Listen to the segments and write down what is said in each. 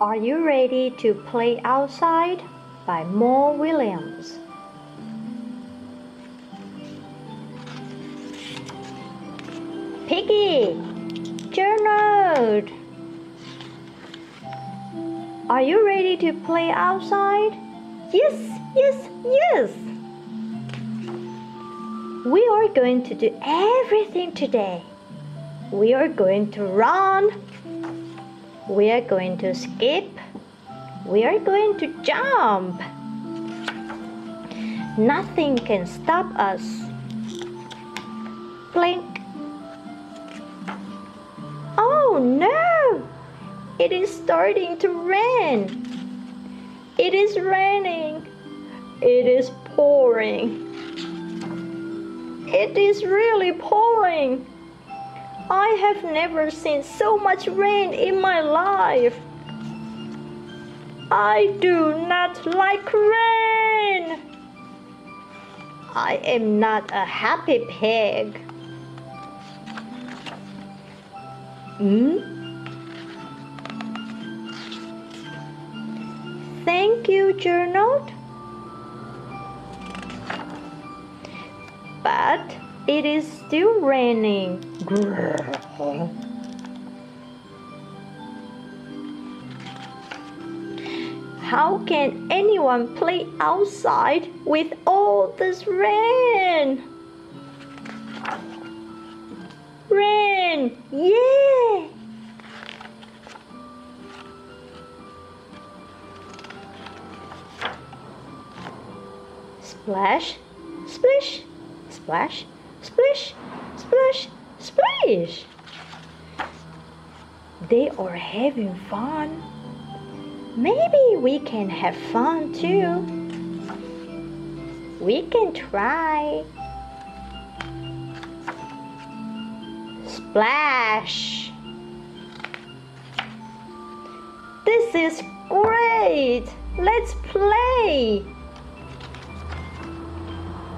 Are you ready to play outside? by Mo Willems. Piggie, Gerald, are you ready to play outside? Yes, yes, yes. We are going to do everything today. We are going to run. We are going to skip. We are going to jump. Nothing can stop us. Blink. Oh no! It is starting to rain. It is raining. It is pouring. It is really pouring. I have never seen so much rain in my life. I do not like rain. I am not a happy pig. Hmm? Thank you, Gerald. But it is still raining. How can anyone play outside with all this rain? Rain! Yeah! Splash, splish, splash, splish, splash, splish. They are having fun. Maybe we can have fun too. We can try. Splash. This is great. Let's play.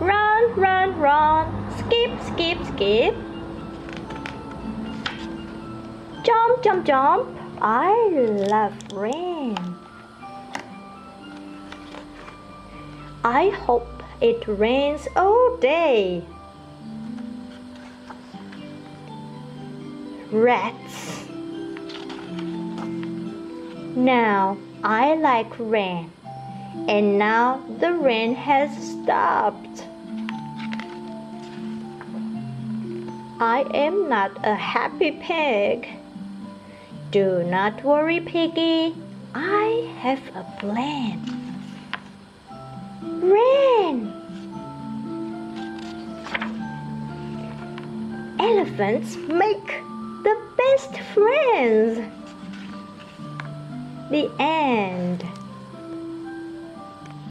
Run, run, run. Skip, skip, skip. Jump, jump, jump. I love rain. I hope it rains all day. Rats. Now I like rain, and now the rain has stopped. I am not a happy pig. Do not worry, Piggie. I have a plan. Rain! Elephants make the best friends. The end.